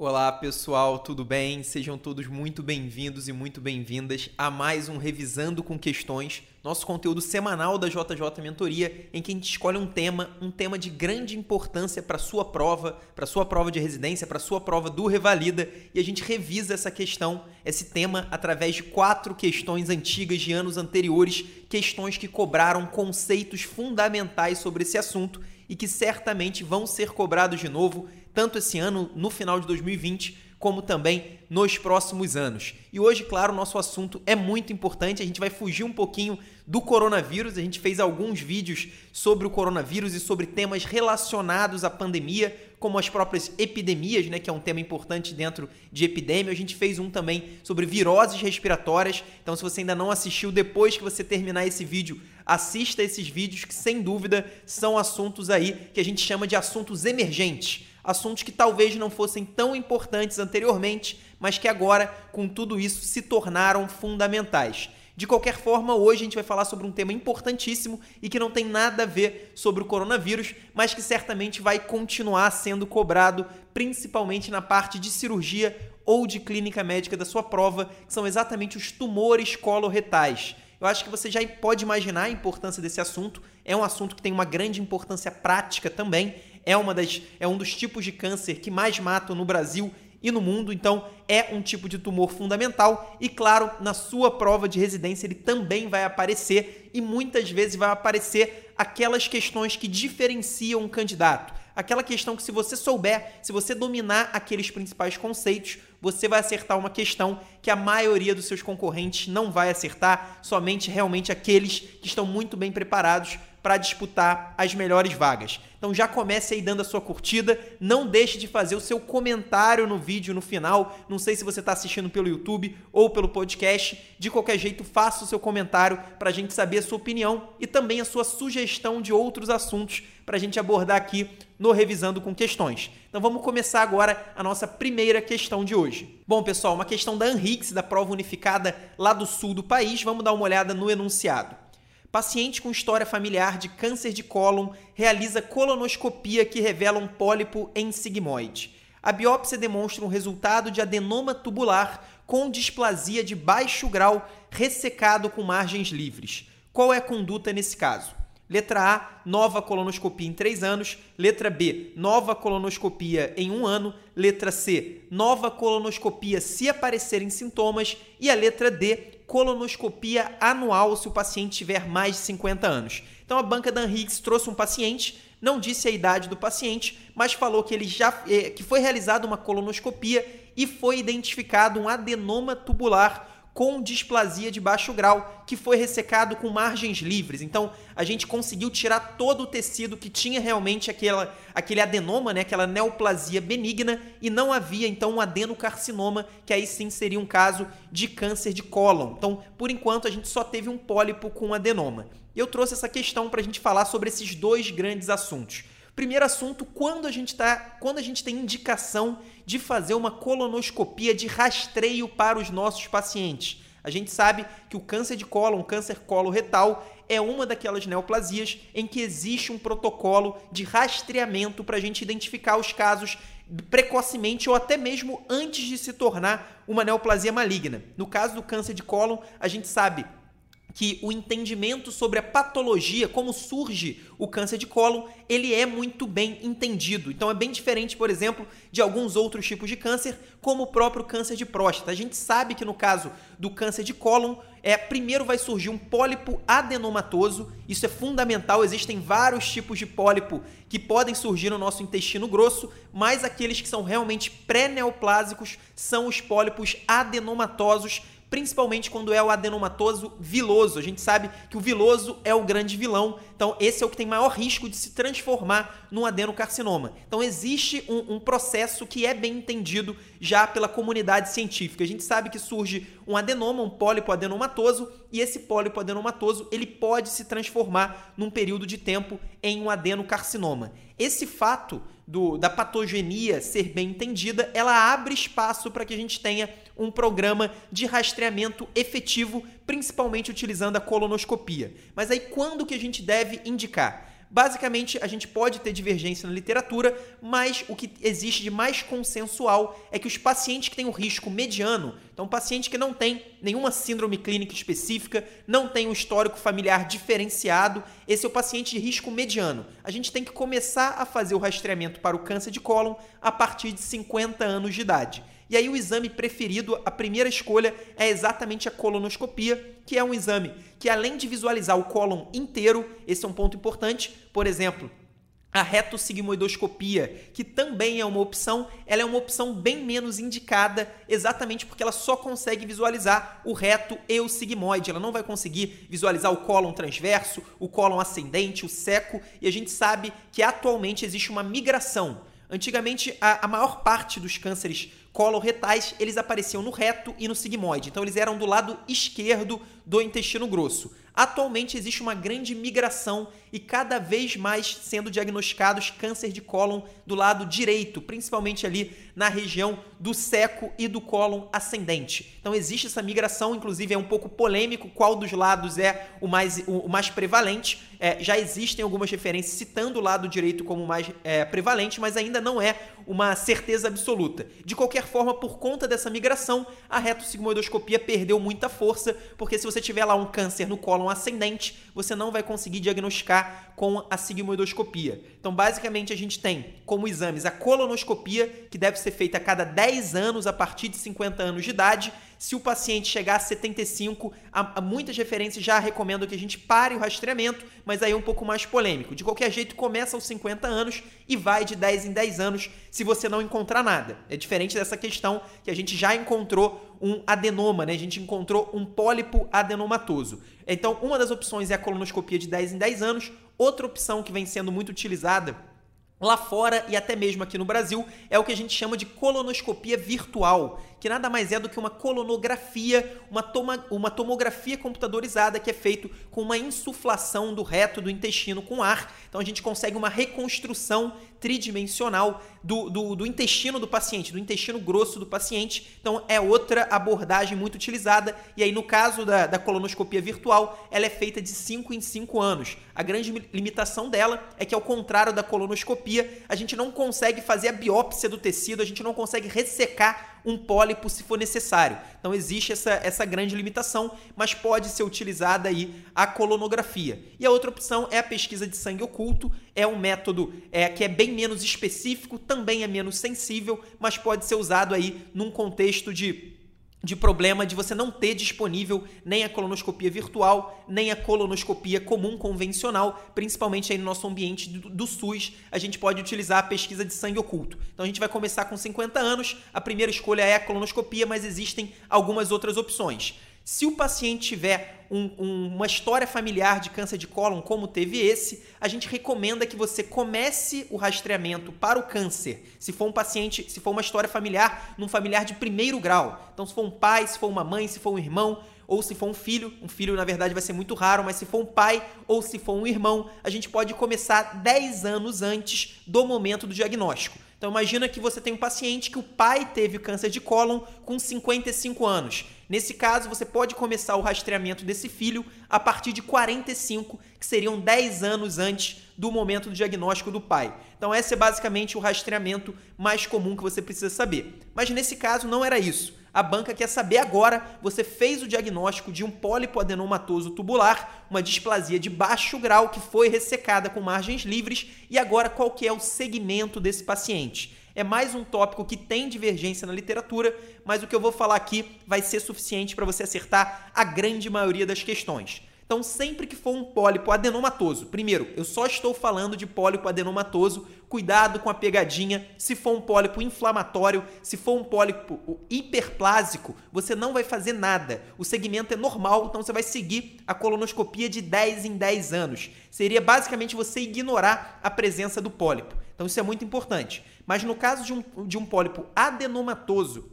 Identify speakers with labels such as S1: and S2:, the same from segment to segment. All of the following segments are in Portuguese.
S1: Olá pessoal, tudo bem? Sejam todos muito bem-vindos e muito bem-vindas a mais um Revisando com Questões, nosso conteúdo semanal da JJ Mentoria, em que a gente escolhe um tema, um tema de grande importância para sua prova, para sua prova de residência, para sua prova do Revalida, e a gente revisa essa questão, esse tema, através de quatro questões antigas de anos anteriores, questões que cobraram conceitos fundamentais sobre esse assunto e que certamente vão ser cobrados de novo tanto esse ano, no final de 2020, como também nos próximos anos. E hoje, claro, o nosso assunto é muito importante. A gente vai fugir um pouquinho do coronavírus. A gente fez alguns vídeos sobre o coronavírus e sobre temas relacionados à pandemia, como as próprias epidemias, né, que é um tema importante dentro de epidemia. A gente fez um também sobre viroses respiratórias. Então, se você ainda não assistiu, depois que você terminar esse vídeo, assista esses vídeos que sem dúvida são assuntos aí que a gente chama de assuntos emergentes assuntos que talvez não fossem tão importantes anteriormente, mas que agora, com tudo isso, se tornaram fundamentais. De qualquer forma, hoje a gente vai falar sobre um tema importantíssimo e que não tem nada a ver sobre o coronavírus, mas que certamente vai continuar sendo cobrado, principalmente na parte de cirurgia ou de clínica médica da sua prova, que são exatamente os tumores coloretais. Eu acho que você já pode imaginar a importância desse assunto. É um assunto que tem uma grande importância prática também é, uma das, é um dos tipos de câncer que mais matam no Brasil e no mundo, então é um tipo de tumor fundamental e claro, na sua prova de residência ele também vai aparecer e muitas vezes vai aparecer aquelas questões que diferenciam um candidato. Aquela questão que se você souber, se você dominar aqueles principais conceitos, você vai acertar uma questão que a maioria dos seus concorrentes não vai acertar, somente realmente aqueles que estão muito bem preparados para disputar as melhores vagas. Então já comece aí dando a sua curtida, não deixe de fazer o seu comentário no vídeo no final. Não sei se você está assistindo pelo YouTube ou pelo podcast. De qualquer jeito, faça o seu comentário para a gente saber a sua opinião e também a sua sugestão de outros assuntos para a gente abordar aqui no Revisando com Questões. Então vamos começar agora a nossa primeira questão de hoje. Bom, pessoal, uma questão da Anrix, da prova unificada lá do sul do país. Vamos dar uma olhada no enunciado. Paciente com história familiar de câncer de cólon realiza colonoscopia que revela um pólipo em sigmoide. A biópsia demonstra um resultado de adenoma tubular com displasia de baixo grau ressecado com margens livres. Qual é a conduta nesse caso? Letra A, nova colonoscopia em 3 anos. Letra B, nova colonoscopia em 1 um ano. Letra C, nova colonoscopia se aparecerem sintomas. E a letra D, colonoscopia anual se o paciente tiver mais de 50 anos. Então a banca da Henriques trouxe um paciente, não disse a idade do paciente, mas falou que ele já eh, que foi realizada uma colonoscopia e foi identificado um adenoma tubular com displasia de baixo grau, que foi ressecado com margens livres. Então, a gente conseguiu tirar todo o tecido que tinha realmente aquela, aquele adenoma, né, aquela neoplasia benigna, e não havia então um adenocarcinoma, que aí sim seria um caso de câncer de cólon. Então, por enquanto, a gente só teve um pólipo com adenoma. E eu trouxe essa questão para a gente falar sobre esses dois grandes assuntos. Primeiro assunto, quando a gente tá, quando a gente tem indicação de fazer uma colonoscopia de rastreio para os nossos pacientes. A gente sabe que o câncer de cólon, o câncer coloretal, é uma daquelas neoplasias em que existe um protocolo de rastreamento para a gente identificar os casos precocemente ou até mesmo antes de se tornar uma neoplasia maligna. No caso do câncer de cólon, a gente sabe que o entendimento sobre a patologia, como surge o câncer de cólon, ele é muito bem entendido. Então é bem diferente, por exemplo, de alguns outros tipos de câncer, como o próprio câncer de próstata. A gente sabe que no caso do câncer de cólon, é primeiro vai surgir um pólipo adenomatoso. Isso é fundamental. Existem vários tipos de pólipo que podem surgir no nosso intestino grosso, mas aqueles que são realmente pré-neoplásicos são os pólipos adenomatosos principalmente quando é o adenomatoso viloso. A gente sabe que o viloso é o grande vilão, então esse é o que tem maior risco de se transformar num adenocarcinoma. Então existe um, um processo que é bem entendido já pela comunidade científica. A gente sabe que surge um adenoma, um pólipo adenomatoso, e esse pólipo adenomatoso ele pode se transformar num período de tempo em um adenocarcinoma. Esse fato do, da patogenia ser bem entendida, ela abre espaço para que a gente tenha um programa de rastreamento efetivo, principalmente utilizando a colonoscopia. Mas aí quando que a gente deve indicar? Basicamente, a gente pode ter divergência na literatura, mas o que existe de mais consensual é que os pacientes que têm o risco mediano, então um paciente que não tem nenhuma síndrome clínica específica, não tem um histórico familiar diferenciado, esse é o paciente de risco mediano. A gente tem que começar a fazer o rastreamento para o câncer de cólon a partir de 50 anos de idade. E aí o exame preferido, a primeira escolha é exatamente a colonoscopia, que é um exame que além de visualizar o cólon inteiro, esse é um ponto importante, por exemplo, a retossigmoidoscopia, que também é uma opção, ela é uma opção bem menos indicada, exatamente porque ela só consegue visualizar o reto e o sigmoide. Ela não vai conseguir visualizar o cólon transverso, o cólon ascendente, o seco, e a gente sabe que atualmente existe uma migração. Antigamente, a, a maior parte dos cânceres coloretais, eles apareciam no reto e no sigmoide. Então eles eram do lado esquerdo do intestino grosso. Atualmente existe uma grande migração e cada vez mais sendo diagnosticados câncer de cólon do lado direito, principalmente ali na região do seco e do cólon ascendente. Então existe essa migração, inclusive é um pouco polêmico qual dos lados é o mais, o mais prevalente. É, já existem algumas referências citando o lado direito como mais é, prevalente, mas ainda não é uma certeza absoluta. De qualquer forma, por conta dessa migração, a retossigmoidoscopia perdeu muita força, porque se você tiver lá um câncer no cólon ascendente, você não vai conseguir diagnosticar com a sigmoidoscopia. Então, basicamente, a gente tem como exames a colonoscopia, que deve ser feita a cada 10 anos a partir de 50 anos de idade, se o paciente chegar a 75, há, muitas referências já recomendam que a gente pare o rastreamento, mas aí é um pouco mais polêmico. De qualquer jeito, começa aos 50 anos e vai de 10 em 10 anos se você não encontrar nada. É diferente dessa questão que a gente já encontrou um adenoma, né? A gente encontrou um pólipo adenomatoso. Então, uma das opções é a colonoscopia de 10 em 10 anos. Outra opção que vem sendo muito utilizada Lá fora e até mesmo aqui no Brasil é o que a gente chama de colonoscopia virtual, que nada mais é do que uma colonografia, uma, toma, uma tomografia computadorizada que é feito com uma insuflação do reto do intestino com ar. Então a gente consegue uma reconstrução tridimensional do, do, do, intestino do paciente, do intestino grosso do paciente. Então é outra abordagem muito utilizada. E aí, no caso da, da colonoscopia virtual, ela é feita de 5 em 5 anos. A grande limitação dela é que, ao contrário da colonoscopia, a gente não consegue fazer a biópsia do tecido, a gente não consegue ressecar um pólipo se for necessário. Então existe essa, essa grande limitação, mas pode ser utilizada aí a colonografia. E a outra opção é a pesquisa de sangue oculto, é um método é, que é bem menos específico, também é menos sensível, mas pode ser usado aí num contexto de de problema de você não ter disponível nem a colonoscopia virtual, nem a colonoscopia comum convencional, principalmente aí no nosso ambiente do, do, SUS, a gente pode utilizar a pesquisa de sangue oculto. Então a gente vai começar com 50 anos, a primeira escolha é a colonoscopia, mas existem algumas outras opções. Se o paciente tiver um, um, uma história familiar de câncer de cólon, como teve esse, a gente recomenda que você comece o rastreamento para o câncer. Se for um paciente, se for uma história familiar, num familiar de primeiro grau. Então, se for um pai, se for uma mãe, se for um irmão, ou se for um filho, um filho na verdade vai ser muito raro, mas se for um pai ou se for um irmão, a gente pode começar 10 anos antes do momento do diagnóstico. Então imagina que você tem um paciente que o pai teve câncer de cólon com 55 anos. Nesse caso, você pode começar o rastreamento desse filho a partir de 45, que seriam 10 anos antes do momento do diagnóstico do pai. Então esse é basicamente o rastreamento mais comum que você precisa saber. Mas nesse caso não era isso. A banca quer saber agora, você fez o diagnóstico de um pólipo adenomatoso tubular, uma displasia de baixo grau que foi ressecada com margens livres e agora qual que é o segmento desse paciente? É mais um tópico que tem divergência na literatura, mas o que eu vou falar aqui vai ser suficiente para você acertar a grande maioria das questões. Então, sempre que for um pólipo adenomatoso, primeiro, eu só estou falando de pólipo adenomatoso, cuidado com a pegadinha. Se for um pólipo inflamatório, se for um pólipo hiperplásico, você não vai fazer nada. O segmento é normal, então você vai seguir a colonoscopia de 10 em 10 anos. Seria basicamente você ignorar a presença do pólipo. Então, isso é muito importante. Mas no caso de um, de um pólipo adenomatoso,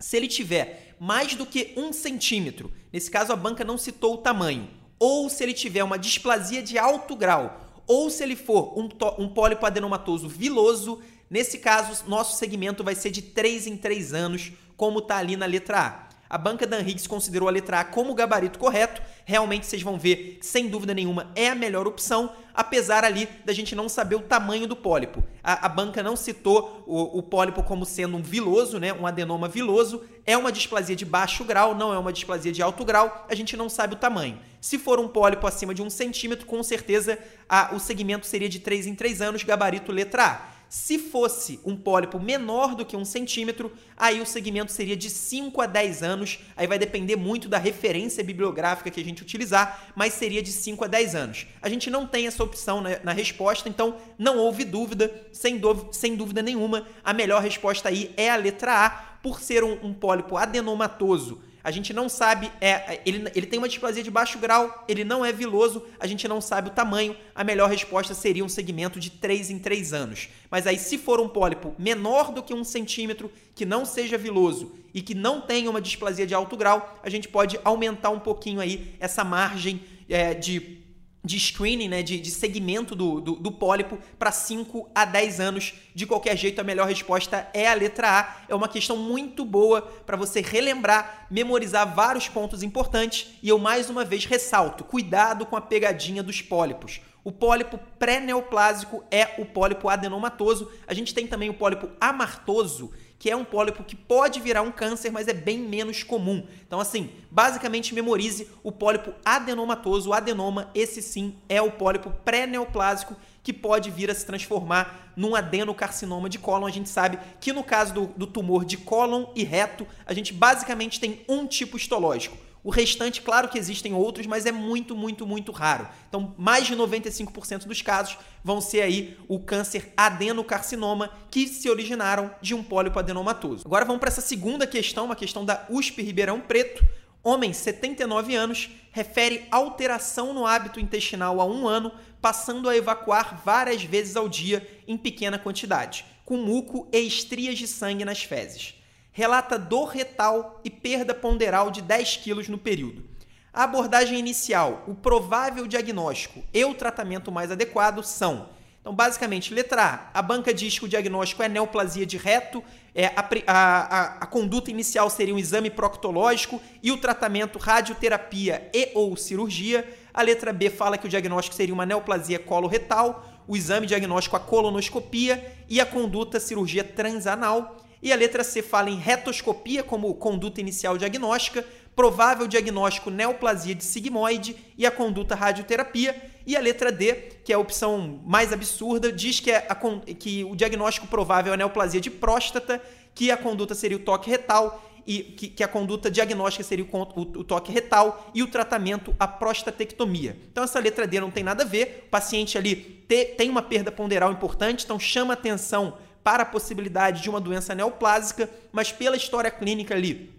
S1: se ele tiver mais do que um centímetro, nesse caso a banca não citou o tamanho, ou se ele tiver uma displasia de alto grau, ou se ele for um, um pólipo adenomatoso viloso, nesse caso, nosso segmento vai ser de 3 em 3 anos, como está ali na letra A. A banca Dan Higgs considerou a letra A como o gabarito correto. Realmente vocês vão ver, sem dúvida nenhuma, é a melhor opção, apesar ali da gente não saber o tamanho do pólipo. A, a banca não citou o, o, pólipo como sendo um viloso, né, um adenoma viloso. É uma displasia de baixo grau, não é uma displasia de alto grau. A gente não sabe o tamanho. Se for um pólipo acima de um centímetro, com certeza a, o segmento seria de 3 em 3 anos, gabarito letra A. Se fosse um pólipo menor do que um centímetro, aí o segmento seria de 5 a 10 anos. Aí vai depender muito da referência bibliográfica que a gente utilizar, mas seria de 5 a 10 anos. A gente não tem essa opção na, na resposta, então não houve dúvida, sem, sem dúvida nenhuma. A melhor resposta aí é a letra A, por ser um, um pólipo adenomatoso a gente não sabe, é, ele, ele tem uma displasia de baixo grau, ele não é viloso, a gente não sabe o tamanho. A melhor resposta seria um segmento de 3 em 3 anos. Mas aí, se for um pólipo menor do que um centímetro, que não seja viloso e que não tenha uma displasia de alto grau, a gente pode aumentar um pouquinho aí essa margem é, de de screening, né, de, de segmento do, do, do pólipo para 5 a 10 anos. De qualquer jeito, a melhor resposta é a letra A. É uma questão muito boa para você relembrar, memorizar vários pontos importantes. E eu mais uma vez ressalto: cuidado com a pegadinha dos pólipos. O pólipo pré-neoplásico é o pólipo adenomatoso. A gente tem também o pólipo amartoso, que é um pólipo que pode virar um câncer, mas é bem menos comum. Então, assim, basicamente memorize o pólipo adenomatoso. O adenoma, esse sim, é o pólipo pré-neoplásico que pode vir a se transformar num adenocarcinoma de cólon. A gente sabe que no caso do, do tumor de cólon e reto, a gente basicamente tem um tipo histológico o restante, claro que existem outros, mas é muito, muito, muito raro. Então, mais de 95% dos casos vão ser aí o câncer adenocarcinoma que se originaram de um pólipo adenomatoso. Agora vamos para essa segunda questão, uma questão da USP Ribeirão Preto. Homem, 79 anos, refere alteração no hábito intestinal há um ano, passando a evacuar várias vezes ao dia em pequena quantidade, com muco e estrias de sangue nas fezes relata dor retal e perda ponderal de 10 quilos no período. A abordagem inicial, o provável diagnóstico e o tratamento mais adequado são. Então, basicamente, letra A, a banca diz que o diagnóstico é neoplasia de reto, é, a, a, a, conduta inicial seria um exame proctológico e o tratamento radioterapia e ou cirurgia. A letra B fala que o diagnóstico seria uma neoplasia coloretal, o exame diagnóstico a colonoscopia e a conduta cirurgia transanal. E a letra C fala em retoscopia como conduta inicial diagnóstica, provável diagnóstico neoplasia de sigmoide e a conduta radioterapia. E a letra D, que é a opção mais absurda, diz que, é a, que o diagnóstico provável é neoplasia de próstata, que a conduta seria o toque retal e que, que, a conduta diagnóstica seria o, o, o, toque retal e o tratamento a prostatectomia. Então essa letra D não tem nada a ver. O paciente ali te, tem uma perda ponderal importante, então chama atenção para a possibilidade de uma doença neoplásica, mas pela história clínica ali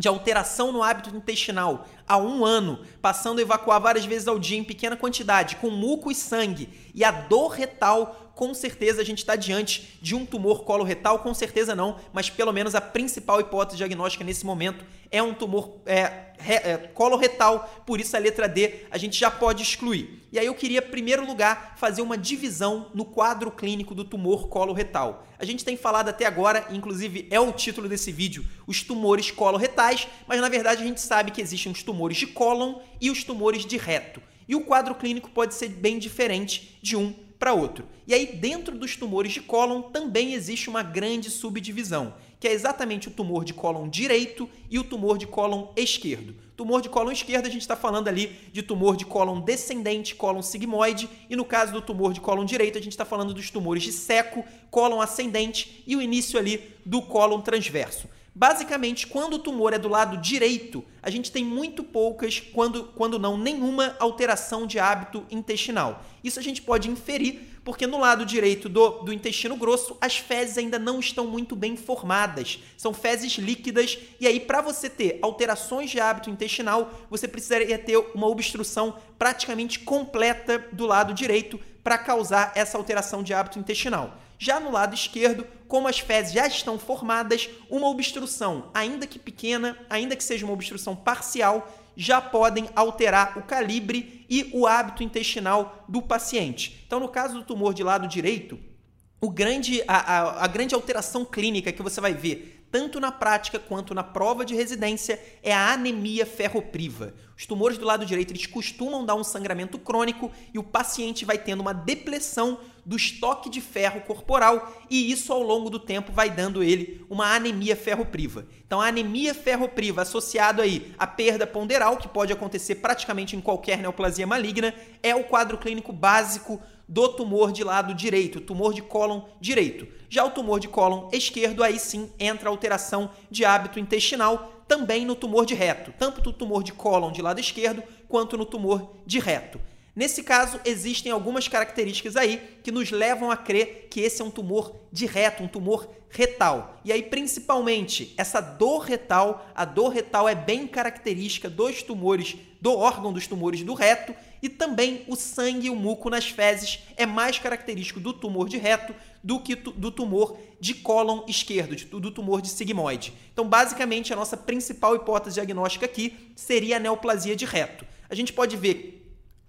S1: de alteração no hábito intestinal há um ano, passando a evacuar várias vezes ao dia em pequena quantidade, com muco e sangue, e a dor retal, com certeza a gente está diante de um tumor coloretal, com certeza não, mas pelo menos a principal hipótese diagnóstica nesse momento é um tumor é, é, coloretal, por isso a letra D a gente já pode excluir. E aí eu queria, em primeiro lugar, fazer uma divisão no quadro clínico do tumor coloretal. A gente tem falado até agora, inclusive é o título desse vídeo, os tumores coloretais, mas na verdade a gente sabe que existem os tumores de cólon e os tumores de reto. E o quadro clínico pode ser bem diferente de um para outro. E aí, dentro dos tumores de cólon, também existe uma grande subdivisão, que é exatamente o tumor de cólon direito e o tumor de cólon esquerdo. Tumor de cólon esquerdo, a gente está falando ali de tumor de cólon descendente, cólon sigmoide, e no caso do tumor de cólon direito, a gente está falando dos tumores de seco, cólon ascendente e o início ali do cólon transverso. Basicamente, quando o tumor é do lado direito, a gente tem muito poucas, quando, quando não nenhuma, alteração de hábito intestinal. Isso a gente pode inferir porque no lado direito do, do intestino grosso as fezes ainda não estão muito bem formadas. São fezes líquidas e aí para você ter alterações de hábito intestinal, você precisaria ter uma obstrução praticamente completa do lado direito para causar essa alteração de hábito intestinal. Já no lado esquerdo, como as fezes já estão formadas, uma obstrução, ainda que pequena, ainda que seja uma obstrução parcial, já podem alterar o calibre e o hábito intestinal do paciente. Então, no caso do tumor de lado direito, o grande, a, a, a grande alteração clínica que você vai ver tanto na prática quanto na prova de residência, é a anemia ferropriva. Os tumores do lado direito eles costumam dar um sangramento crônico e o paciente vai tendo uma depressão do estoque de ferro corporal e isso ao longo do tempo vai dando ele uma anemia ferropriva. Então a anemia ferropriva associado aí à perda ponderal, que pode acontecer praticamente em qualquer neoplasia maligna, é o quadro clínico básico do tumor de lado direito, tumor de cólon direito. Já o tumor de cólon esquerdo, aí sim entra alteração de hábito intestinal, também no tumor de reto, tanto no tumor de cólon de lado esquerdo quanto no tumor de reto. Nesse caso, existem algumas características aí que nos levam a crer que esse é um tumor de reto, um tumor retal. E aí, principalmente, essa dor retal, a dor retal é bem característica dos tumores, do órgão dos tumores do reto, e também o sangue e o muco nas fezes é mais característico do tumor de reto do que do tumor de cólon esquerdo, do tumor de sigmoide. Então, basicamente, a nossa principal hipótese diagnóstica aqui seria a neoplasia de reto. A gente pode ver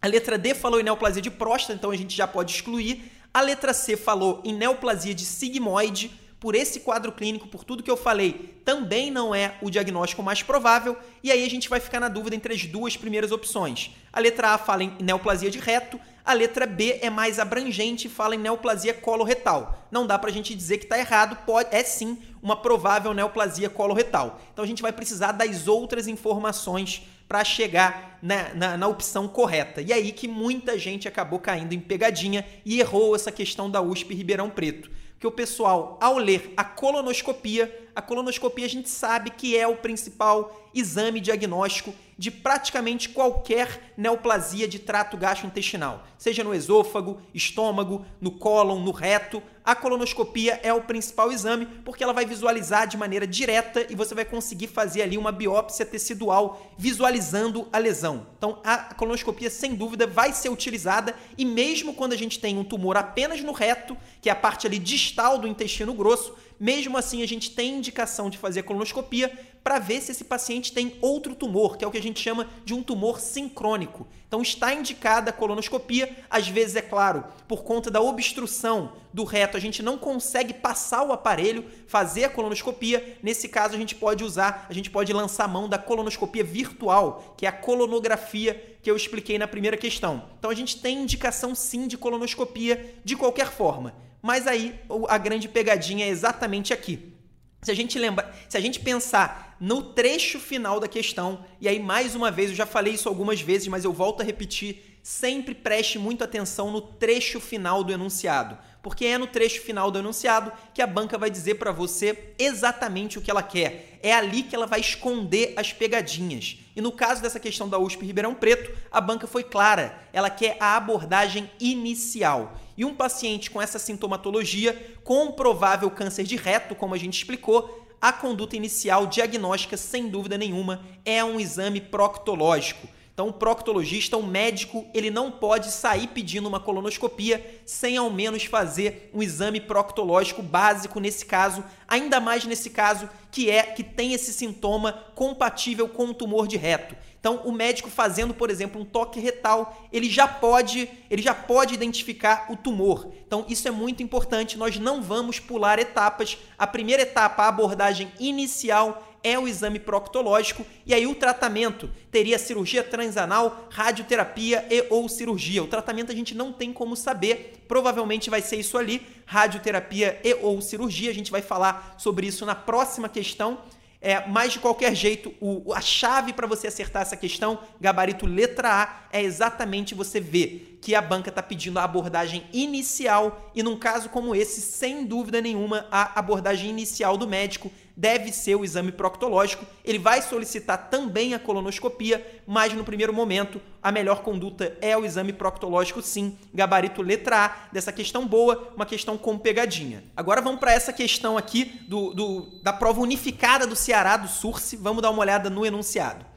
S1: a letra D falou em neoplasia de próstata, então a gente já pode excluir. A letra C falou em neoplasia de sigmoide. Por esse quadro clínico, por tudo que eu falei, também não é o diagnóstico mais provável. E aí a gente vai ficar na dúvida entre as duas primeiras opções. A letra A fala em neoplasia de reto, a letra B é mais abrangente e fala em neoplasia coloretal. Não dá pra gente dizer que está errado, pode, é sim uma provável neoplasia coloretal. Então a gente vai precisar das outras informações para chegar na, na, na, opção correta. E aí que muita gente acabou caindo em pegadinha e errou essa questão da USP Ribeirão Preto. Que o pessoal, ao ler a colonoscopia, a colonoscopia a gente sabe que é o principal exame diagnóstico de praticamente qualquer neoplasia de trato gastrointestinal, seja no esôfago, estômago, no cólon, no reto. A colonoscopia é o principal exame porque ela vai visualizar de maneira direta e você vai conseguir fazer ali uma biópsia tecidual visualizando a lesão. Então, a colonoscopia sem dúvida vai ser utilizada e mesmo quando a gente tem um tumor apenas no reto, que é a parte ali distal do intestino grosso, mesmo assim, a gente tem indicação de fazer a colonoscopia para ver se esse paciente tem outro tumor, que é o que a gente chama de um tumor sincrônico. Então, está indicada a colonoscopia. Às vezes, é claro, por conta da obstrução do reto, a gente não consegue passar o aparelho, fazer a colonoscopia. Nesse caso, a gente pode usar, a gente pode lançar mão da colonoscopia virtual, que é a colonografia que eu expliquei na primeira questão. Então, a gente tem indicação sim de colonoscopia de qualquer forma. Mas aí a grande pegadinha é exatamente aqui. Se a gente lembra, se a gente pensar no trecho final da questão, e aí mais uma vez eu já falei isso algumas vezes, mas eu volto a repetir, sempre preste muito atenção no trecho final do enunciado, porque é no trecho final do enunciado que a banca vai dizer para você exatamente o que ela quer. É ali que ela vai esconder as pegadinhas. E no caso dessa questão da USP Ribeirão Preto, a banca foi clara. Ela quer a abordagem inicial. E um paciente com essa sintomatologia, com provável câncer de reto, como a gente explicou, a conduta inicial diagnóstica, sem dúvida nenhuma, é um exame proctológico. Então, o proctologista, o médico, ele não pode sair pedindo uma colonoscopia sem ao menos fazer um exame proctológico básico nesse caso, ainda mais nesse caso que é que tem esse sintoma compatível com o tumor de reto. Então, o médico fazendo, por exemplo, um toque retal, ele já pode, ele já pode identificar o tumor. Então, isso é muito importante. Nós não vamos pular etapas. A primeira etapa, a abordagem inicial, é o exame proctológico e aí o tratamento teria cirurgia transanal, radioterapia e ou cirurgia. O tratamento a gente não tem como saber, provavelmente vai ser isso ali, radioterapia e ou cirurgia. A gente vai falar sobre isso na próxima questão. É, mas de qualquer jeito, o, a chave para você acertar essa questão, gabarito letra A, é exatamente você ver que a banca está pedindo a abordagem inicial e num caso como esse, sem dúvida nenhuma, a abordagem inicial do médico deve ser o exame proctológico. Ele vai solicitar também a colonoscopia, mas no primeiro momento a melhor conduta é o exame proctológico, sim. Gabarito letra A dessa questão boa, uma questão com pegadinha. Agora vamos para essa questão aqui do, do, da prova unificada do Ceará do Surse. Vamos dar uma olhada no enunciado.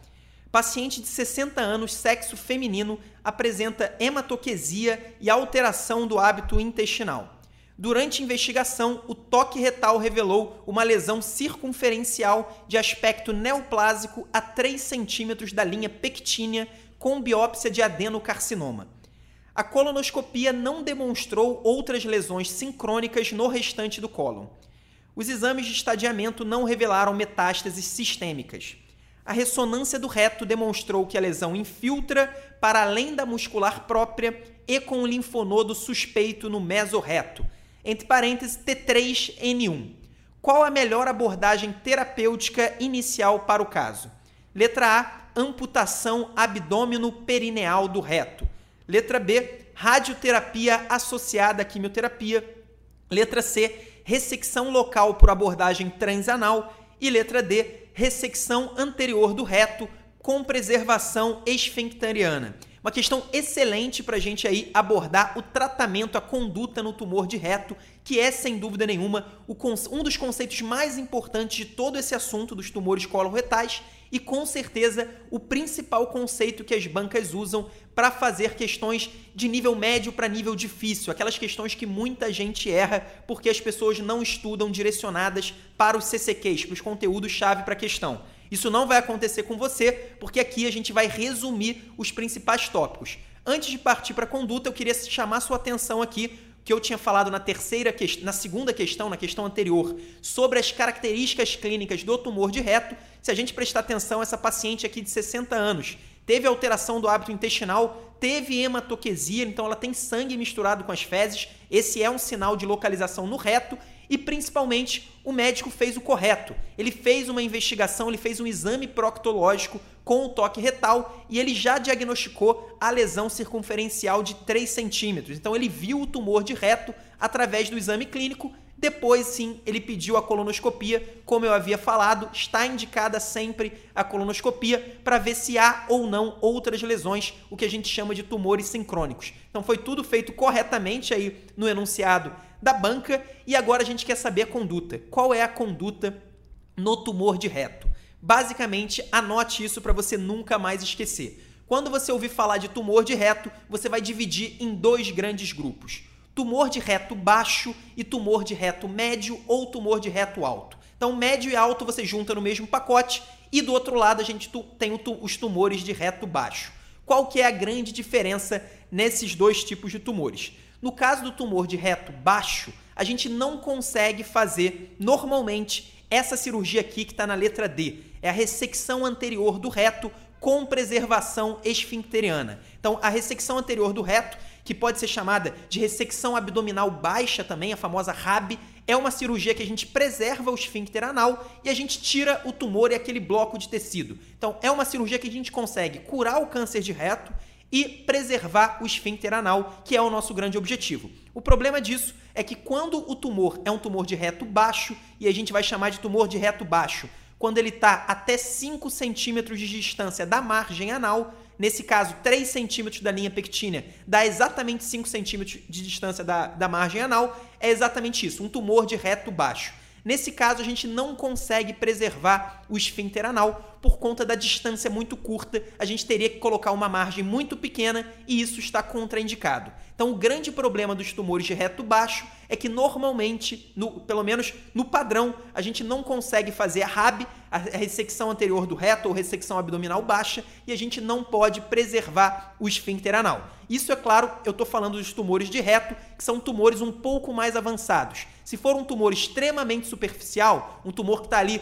S1: Paciente de 60 anos, sexo feminino, apresenta hematoquesia e alteração do hábito intestinal. Durante investigação, o toque retal revelou uma lesão circunferencial de aspecto neoplásico a 3 centímetros da linha pectínea com biópsia de adenocarcinoma. A colonoscopia não demonstrou outras lesões sincrônicas no restante do cólon. Os exames de estadiamento não revelaram metástases sistêmicas. A ressonância do reto demonstrou que a lesão infiltra para além da muscular própria e com o linfonodo suspeito no mesorreto, entre parênteses T3N1. Qual a melhor abordagem terapêutica inicial para o caso? Letra A, amputação abdômeno-perineal do reto. Letra B, radioterapia associada à quimioterapia. Letra C, ressecção local por abordagem transanal. E letra D, ressecção anterior do reto com preservação esfincteriana. Uma questão excelente para a gente aí abordar o tratamento, a conduta no tumor de reto, que é, sem dúvida nenhuma, um dos conceitos mais importantes de todo esse assunto dos tumores coloretais e, com certeza, o principal conceito que as bancas usam para fazer questões de nível médio para nível difícil, aquelas questões que muita gente erra porque as pessoas não estudam direcionadas para os CCQs, para os conteúdos-chave para a questão. Isso não vai acontecer com você, porque aqui a gente vai resumir os principais tópicos. Antes de partir para a conduta, eu queria chamar sua atenção aqui que eu tinha falado na terceira na segunda questão, na questão anterior, sobre as características clínicas do tumor de reto. Se a gente prestar atenção, essa paciente aqui de 60 anos teve alteração do hábito intestinal, teve hematoquesia, então ela tem sangue misturado com as fezes. Esse é um sinal de localização no reto e principalmente o médico fez o correto. Ele fez uma investigação, ele fez um exame proctológico com o toque retal e ele já diagnosticou a lesão circunferencial de 3 centímetros. Então ele viu o tumor de reto através do exame clínico. Depois, sim, ele pediu a colonoscopia. Como eu havia falado, está indicada sempre a colonoscopia para ver se há ou não outras lesões, o que a gente chama de tumores sincrônicos. Então foi tudo feito corretamente aí no enunciado da banca e agora a gente quer saber a conduta. Qual é a conduta no tumor de reto? Basicamente, anote isso para você nunca mais esquecer. Quando você ouvir falar de tumor de reto, você vai dividir em dois grandes grupos: tumor de reto baixo e tumor de reto médio ou tumor de reto alto. Então, médio e alto você junta no mesmo pacote e do outro lado a gente tem os tumores de reto baixo. Qual que é a grande diferença nesses dois tipos de tumores? No caso do tumor de reto baixo, a gente não consegue fazer normalmente essa cirurgia aqui que está na letra D. É a ressecção anterior do reto com preservação esfincteriana. Então, a ressecção anterior do reto, que pode ser chamada de ressecção abdominal baixa também, a famosa RAB, é uma cirurgia que a gente preserva o esfíncter anal e a gente tira o tumor e aquele bloco de tecido. Então, é uma cirurgia que a gente consegue curar o câncer de reto e preservar o esfíncter anal, que é o nosso grande objetivo. O problema disso é que quando o tumor é um tumor de reto baixo, e a gente vai chamar de tumor de reto baixo, quando ele está até 5 centímetros de distância da margem anal, nesse caso 3 centímetros da linha pectínea, dá exatamente 5 centímetros de distância da, da margem anal, é exatamente isso, um tumor de reto baixo. Nesse caso, a gente não consegue preservar o esfíncter anal por conta da distância muito curta. A gente teria que colocar uma margem muito pequena e isso está contraindicado. Então, o grande problema dos tumores de reto baixo é que normalmente, no, pelo menos no padrão, a gente não consegue fazer a RAB, a ressecção anterior do reto ou ressecção abdominal baixa, e a gente não pode preservar o esfíncter anal. Isso é claro, eu estou falando dos tumores de reto, que são tumores um pouco mais avançados. Se for um tumor extremamente superficial, um tumor que está ali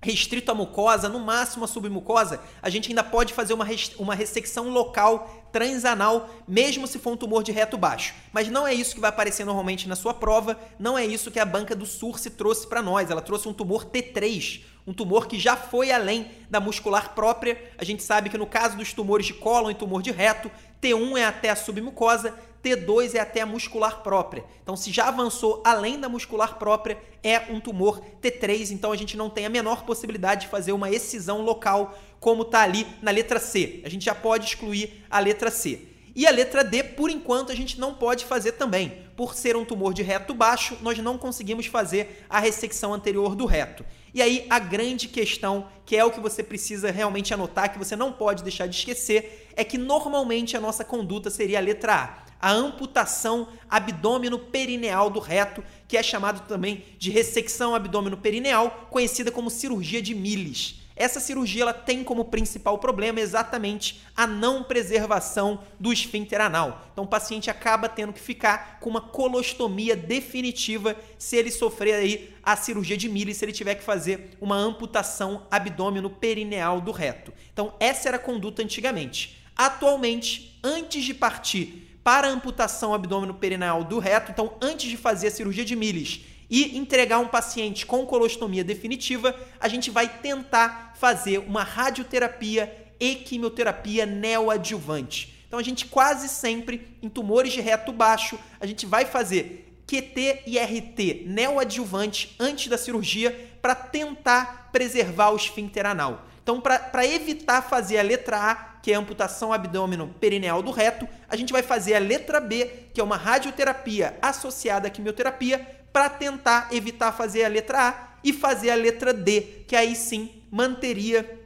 S1: restrito à mucosa, no máximo a submucosa, a gente ainda pode fazer uma, uma ressecção local transanal, mesmo se for um tumor de reto baixo. Mas não é isso que vai aparecer normalmente na sua prova, não é isso que a banca do SURSE trouxe para nós. Ela trouxe um tumor T3, um tumor que já foi além da muscular própria. A gente sabe que no caso dos tumores de cólon e tumor de reto, T1 é até a submucosa, T2 é até a muscular própria. Então, se já avançou além da muscular própria, é um tumor T3, então a gente não tem a menor possibilidade de fazer uma excisão local, como está ali na letra C. A gente já pode excluir a letra C. E a letra D, por enquanto, a gente não pode fazer também. Por ser um tumor de reto baixo, nós não conseguimos fazer a ressecção anterior do reto. E aí, a grande questão, que é o que você precisa realmente anotar, que você não pode deixar de esquecer, é que normalmente a nossa conduta seria a letra A a amputação abdômeno perineal do reto, que é chamado também de ressecção abdômeno-perineal, conhecida como cirurgia de Milles. Essa cirurgia ela tem como principal problema exatamente a não preservação do esfíncter anal. Então o paciente acaba tendo que ficar com uma colostomia definitiva se ele sofrer aí a cirurgia de Milles, se ele tiver que fazer uma amputação abdômeno-perineal do reto. Então essa era a conduta antigamente. Atualmente, antes de partir para a amputação abdômeno-perineal do reto, então antes de fazer a cirurgia de Milles e entregar um paciente com colostomia definitiva, a gente vai tentar fazer uma radioterapia e quimioterapia neoadjuvante. Então a gente quase sempre em tumores de reto baixo, a gente vai fazer QT e RT neoadjuvante antes da cirurgia para tentar preservar o esfíncter anal. Então, para evitar fazer a letra A, que é a amputação abdômeno perineal do reto, a gente vai fazer a letra B, que é uma radioterapia associada à quimioterapia, para tentar evitar fazer a letra A e fazer a letra D, que aí sim manteria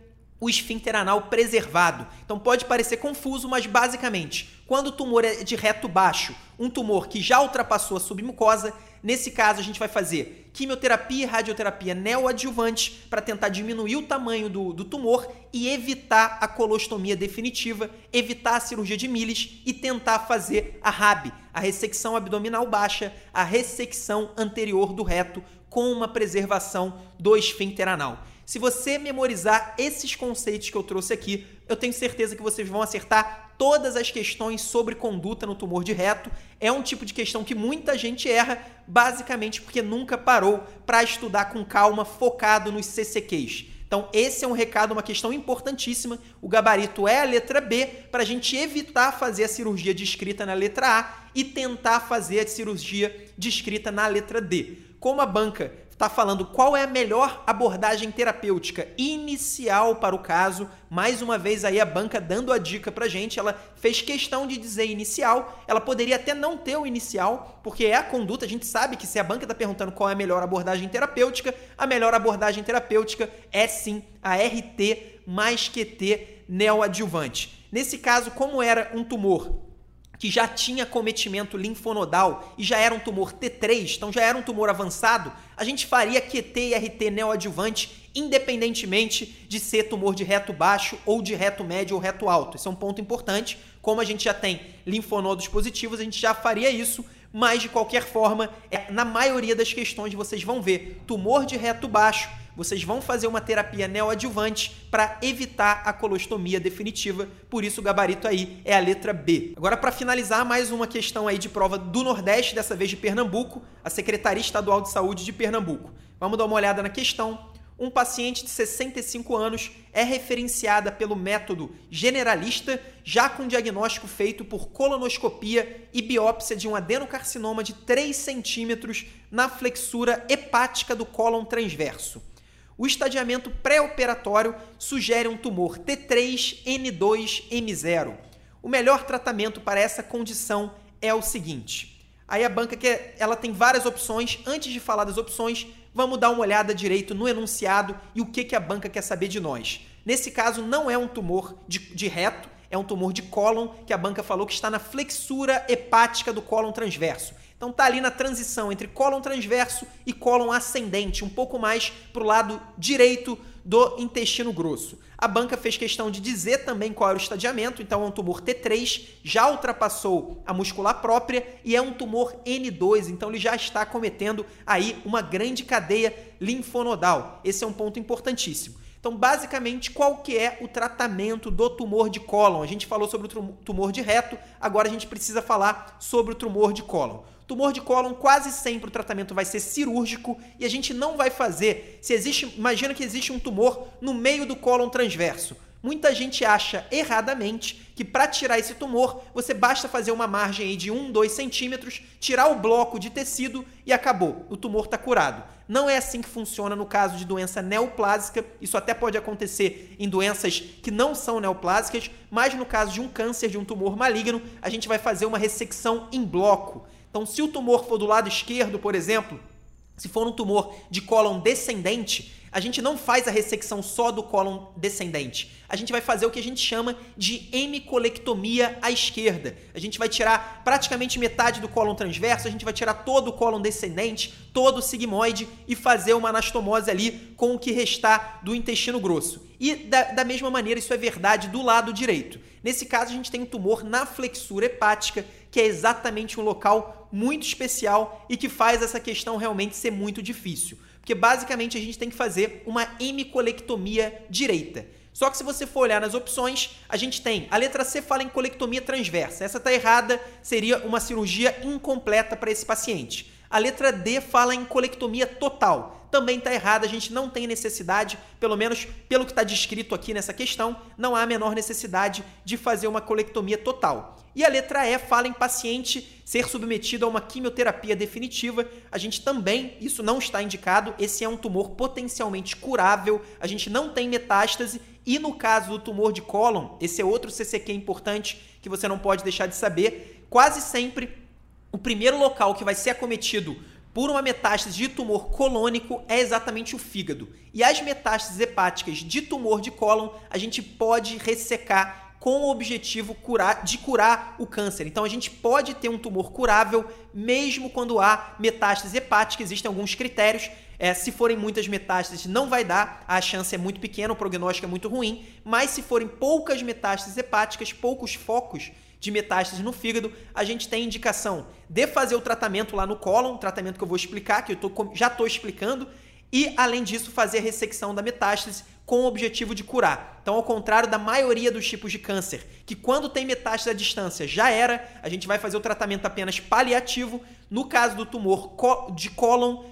S1: o esfíncter anal preservado. Então pode parecer confuso, mas basicamente, quando o tumor é de reto baixo, um tumor que já ultrapassou a submucosa, nesse caso a gente vai fazer quimioterapia e radioterapia neoadjuvante para tentar diminuir o tamanho do, do tumor e evitar a colostomia definitiva, evitar a cirurgia de Milles e tentar fazer a RAB, a ressecção abdominal baixa, a ressecção anterior do reto com uma preservação do esfíncter anal. Se você memorizar esses conceitos que eu trouxe aqui, eu tenho certeza que vocês vão acertar todas as questões sobre conduta no tumor de reto. É um tipo de questão que muita gente erra, basicamente porque nunca parou para estudar com calma, focado nos CCQs. Então, esse é um recado, uma questão importantíssima. O gabarito é a letra B, para a gente evitar fazer a cirurgia descrita na letra A e tentar fazer a cirurgia descrita na letra D. Como a banca está falando qual é a melhor abordagem terapêutica inicial para o caso. Mais uma vez aí a banca dando a dica pra gente, ela fez questão de dizer inicial, ela poderia até não ter o inicial, porque é a conduta, a gente sabe que se a banca está perguntando qual é a melhor abordagem terapêutica, a melhor abordagem terapêutica é sim a RT mais QT neoadjuvante. Nesse caso, como era um tumor que já tinha cometimento linfonodal e já era um tumor T3, então já era um tumor avançado, a gente faria QT e RT neoadjuvante independentemente de ser tumor de reto baixo ou de reto médio ou reto alto. Esse é um ponto importante. Como a gente já tem linfonodos positivos, a gente já faria isso, mas de qualquer forma, é, na maioria das questões vocês vão ver tumor de reto baixo vocês vão fazer uma terapia neoadjuvante para evitar a colostomia definitiva. Por isso o gabarito aí é a letra B. Agora para finalizar mais uma questão aí de prova do Nordeste, dessa vez de Pernambuco, a Secretaria Estadual de Saúde de Pernambuco. Vamos dar uma olhada na questão. Um paciente de 65 anos é referenciada pelo método generalista, já com diagnóstico feito por colonoscopia e biópsia de um adenocarcinoma de 3 centímetros na flexura hepática do cólon transverso. O estadiamento pré-operatório sugere um tumor T3N2M0. O melhor tratamento para essa condição é o seguinte. Aí a banca que ela tem várias opções. Antes de falar das opções, vamos dar uma olhada direito no enunciado e o que, que a banca quer saber de nós. Nesse caso, não é um tumor de, de reto, é um tumor de cólon que a banca falou que está na flexura hepática do cólon transverso. Então tá ali na transição entre cólon transverso e cólon ascendente, um pouco mais para o lado direito do intestino grosso. A banca fez questão de dizer também qual era o estadiamento, então é um tumor T3, já ultrapassou a muscular própria e é um tumor N2, então ele já está cometendo aí uma grande cadeia linfonodal. Esse é um ponto importantíssimo. Então, basicamente, qual que é o tratamento do tumor de cólon? A gente falou sobre o tumor de reto, agora a gente precisa falar sobre o tumor de cólon. Tumor de cólon, quase sempre o tratamento vai ser cirúrgico e a gente não vai fazer. Se existe, imagina que existe um tumor no meio do cólon transverso. Muita gente acha erradamente que para tirar esse tumor, você basta fazer uma margem aí de 1, 2 centímetros, tirar o bloco de tecido e acabou. O tumor está curado. Não é assim que funciona no caso de doença neoplásica. Isso até pode acontecer em doenças que não são neoplásicas, mas no caso de um câncer, de um tumor maligno, a gente vai fazer uma ressecção em bloco. Então, se o tumor for do lado esquerdo, por exemplo, Se for um tumor de cólon descendente, a gente não faz a ressecção só do cólon descendente. A gente vai fazer o que a gente chama de hemicolectomia à esquerda. A gente vai tirar praticamente metade do cólon transverso, a gente vai tirar todo o cólon descendente, todo o sigmoide e fazer uma anastomose ali com o que restar do intestino grosso. E da, da mesma maneira, isso é verdade do lado direito. Nesse caso, a gente tem um tumor na flexura hepática, que é exatamente um local muito especial e que faz essa questão realmente ser muito difícil. Porque basicamente a gente tem que fazer uma hemicolectomia direita. Só que se você for olhar nas opções, a gente tem a letra C fala em colectomia transversa. Essa está errada, seria uma cirurgia incompleta para esse paciente. A letra D fala em colectomia total. Também está errada, a gente não tem necessidade, pelo menos pelo que está descrito aqui nessa questão, não há a menor necessidade de fazer uma colectomia total. E a letra E fala em paciente ser submetido a uma quimioterapia definitiva. A gente também, isso não está indicado, esse é um tumor potencialmente curável, a gente não tem metástase. E no caso do tumor de cólon, esse é outro CCQ importante que você não pode deixar de saber, quase sempre o primeiro local que vai ser acometido por uma metástase de tumor colônico é exatamente o fígado. E as metástases hepáticas de tumor de cólon, a gente pode ressecar com o objetivo curar, de curar o câncer. Então a gente pode ter um tumor curável mesmo quando há metástase hepática. Existem alguns critérios. É, se forem muitas metástases, não vai dar, a chance é muito pequena, o prognóstico é muito ruim. Mas se forem poucas metástases hepáticas, poucos focos de metástases no fígado, a gente tem indicação de fazer o tratamento lá no cólon, tratamento que eu vou explicar, que eu tô, já estou explicando, e, além disso, fazer a ressecção da metástase com o objetivo de curar. Então, ao contrário da maioria dos tipos de câncer, que quando tem metástase à distância já era, a gente vai fazer o tratamento apenas paliativo. No caso do tumor de cólon,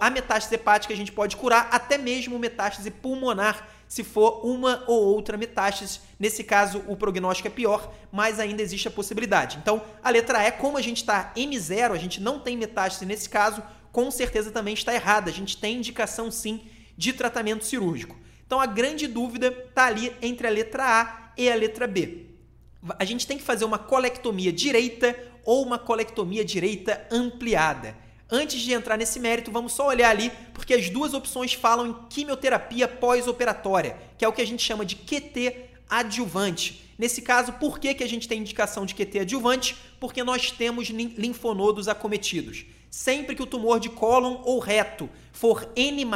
S1: a metástase hepática a gente pode curar até mesmo metástase pulmonar, se for uma ou outra metástase. Nesse caso, o prognóstico é pior, mas ainda existe a possibilidade. Então, a letra E, como a gente está M0, a gente não tem metástase nesse caso, com certeza também está errada. A gente tem indicação sim de tratamento cirúrgico. Então a grande dúvida está ali entre a letra A e a letra B. A gente tem que fazer uma colectomia direita ou uma colectomia direita ampliada. Antes de entrar nesse mérito, vamos só olhar ali, porque as duas opções falam em quimioterapia pós-operatória, que é o que a gente chama de QT adjuvante. Nesse caso, por que, que a gente tem indicação de QT adjuvante? Porque nós temos linfonodos acometidos. Sempre que o tumor de cólon ou reto for N+,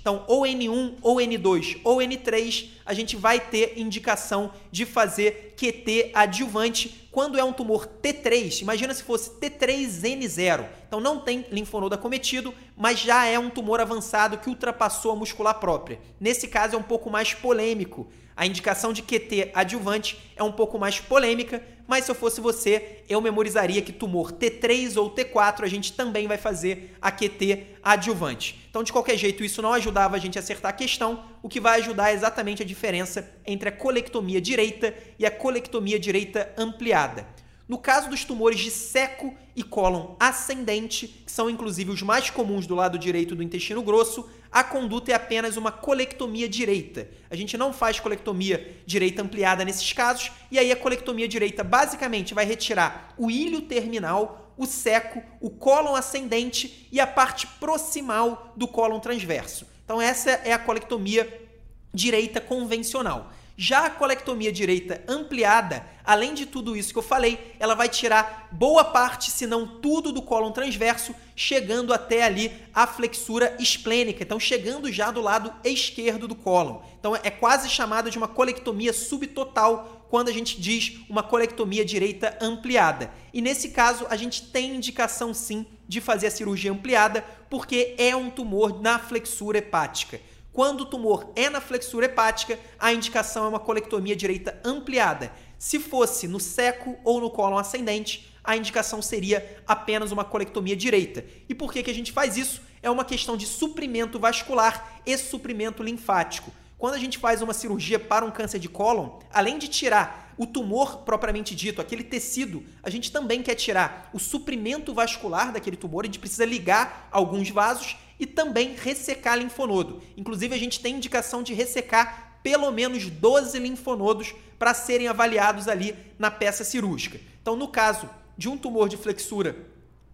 S1: então ou N1 ou N2 ou N3, a gente vai ter indicação de fazer QT adjuvante. Quando é um tumor T3, imagina se fosse T3N0. Então não tem linfonodo acometido, mas já é um tumor avançado que ultrapassou a muscular própria. Nesse caso é um pouco mais polêmico. A indicação de QT adjuvante é um pouco mais polêmica, mas se eu fosse você, eu memorizaria que tumor T3 ou T4 a gente também vai fazer a QT adjuvante. Então, de qualquer jeito, isso não ajudava a gente a acertar a questão. O que vai ajudar é exatamente a diferença entre a colectomia direita e a colectomia direita ampliada. No caso dos tumores de seco e cólon ascendente, que são inclusive os mais comuns do lado direito do intestino grosso, a conduta é apenas uma colectomia direita. A gente não faz colectomia direita ampliada nesses casos, e aí a colectomia direita basicamente vai retirar o ilho terminal, o seco, o cólon ascendente e a parte proximal do cólon transverso. Então essa é a colectomia direita convencional. Já a colectomia direita ampliada, além de tudo isso que eu falei, ela vai tirar boa parte, se não tudo, do cólon transverso, chegando até ali a flexura esplênica, então chegando já do lado esquerdo do cólon. Então é quase chamada de uma colectomia subtotal quando a gente diz uma colectomia direita ampliada. E nesse caso, a gente tem indicação sim de fazer a cirurgia ampliada, porque é um tumor na flexura hepática. Quando o tumor é na flexura hepática, a indicação é uma colectomia direita ampliada. Se fosse no seco ou no cólon ascendente, a indicação seria apenas uma colectomia direita. E por que, que a gente faz isso? É uma questão de suprimento vascular e suprimento linfático. Quando a gente faz uma cirurgia para um câncer de cólon, além de tirar o tumor propriamente dito, aquele tecido, a gente também quer tirar o suprimento vascular daquele tumor, a gente precisa ligar alguns vasos e também ressecar linfonodo. Inclusive, a gente tem indicação de ressecar pelo menos 12 linfonodos para serem avaliados ali na peça cirúrgica. Então, no caso de um tumor de flexura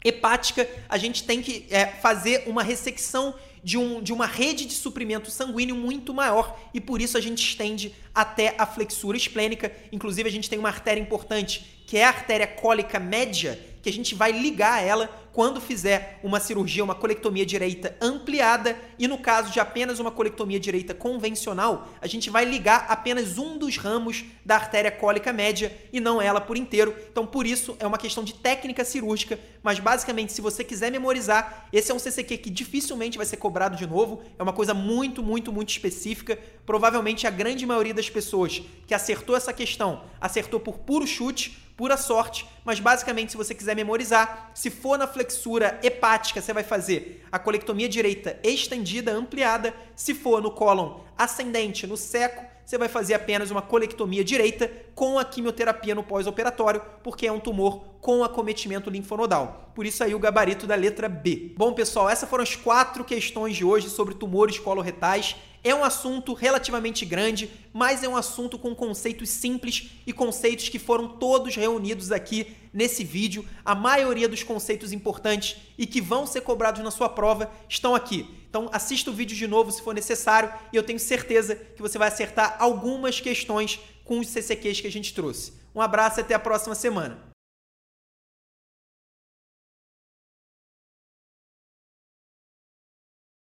S1: hepática, a gente tem que é, fazer uma ressecção de, um, de uma rede de suprimento sanguíneo muito maior e por isso a gente estende até a flexura esplênica. Inclusive, a gente tem uma artéria importante, que é a artéria cólica média, que a gente vai ligar ela quando fizer uma cirurgia, uma colectomia direita ampliada, e no caso de apenas uma colectomia direita convencional, a gente vai ligar apenas um dos ramos da artéria cólica média e não ela por inteiro. Então, por isso, é uma questão de técnica cirúrgica, mas basicamente, se você quiser memorizar, esse é um CCQ que dificilmente vai ser cobrado de novo, é uma coisa muito, muito, muito específica. Provavelmente a grande maioria das pessoas que acertou essa questão acertou por puro chute pura sorte, mas basicamente, se você quiser memorizar, se for na flexura hepática, você vai fazer a colectomia direita estendida, ampliada. Se for no cólon ascendente, no seco, você vai fazer apenas uma colectomia direita com a quimioterapia no pós-operatório, porque é um tumor com acometimento linfonodal. Por isso aí o gabarito da letra B. Bom, pessoal, essas foram as quatro questões de hoje sobre tumores coloretais. É um assunto relativamente grande, mas é um assunto com conceitos simples e conceitos que foram todos reunidos aqui nesse vídeo. A maioria dos conceitos importantes e que vão ser cobrados na sua prova estão aqui. Então assista o vídeo de novo se for necessário e eu tenho certeza que você vai acertar algumas questões com os CCQs que a gente trouxe. Um abraço e até a próxima semana.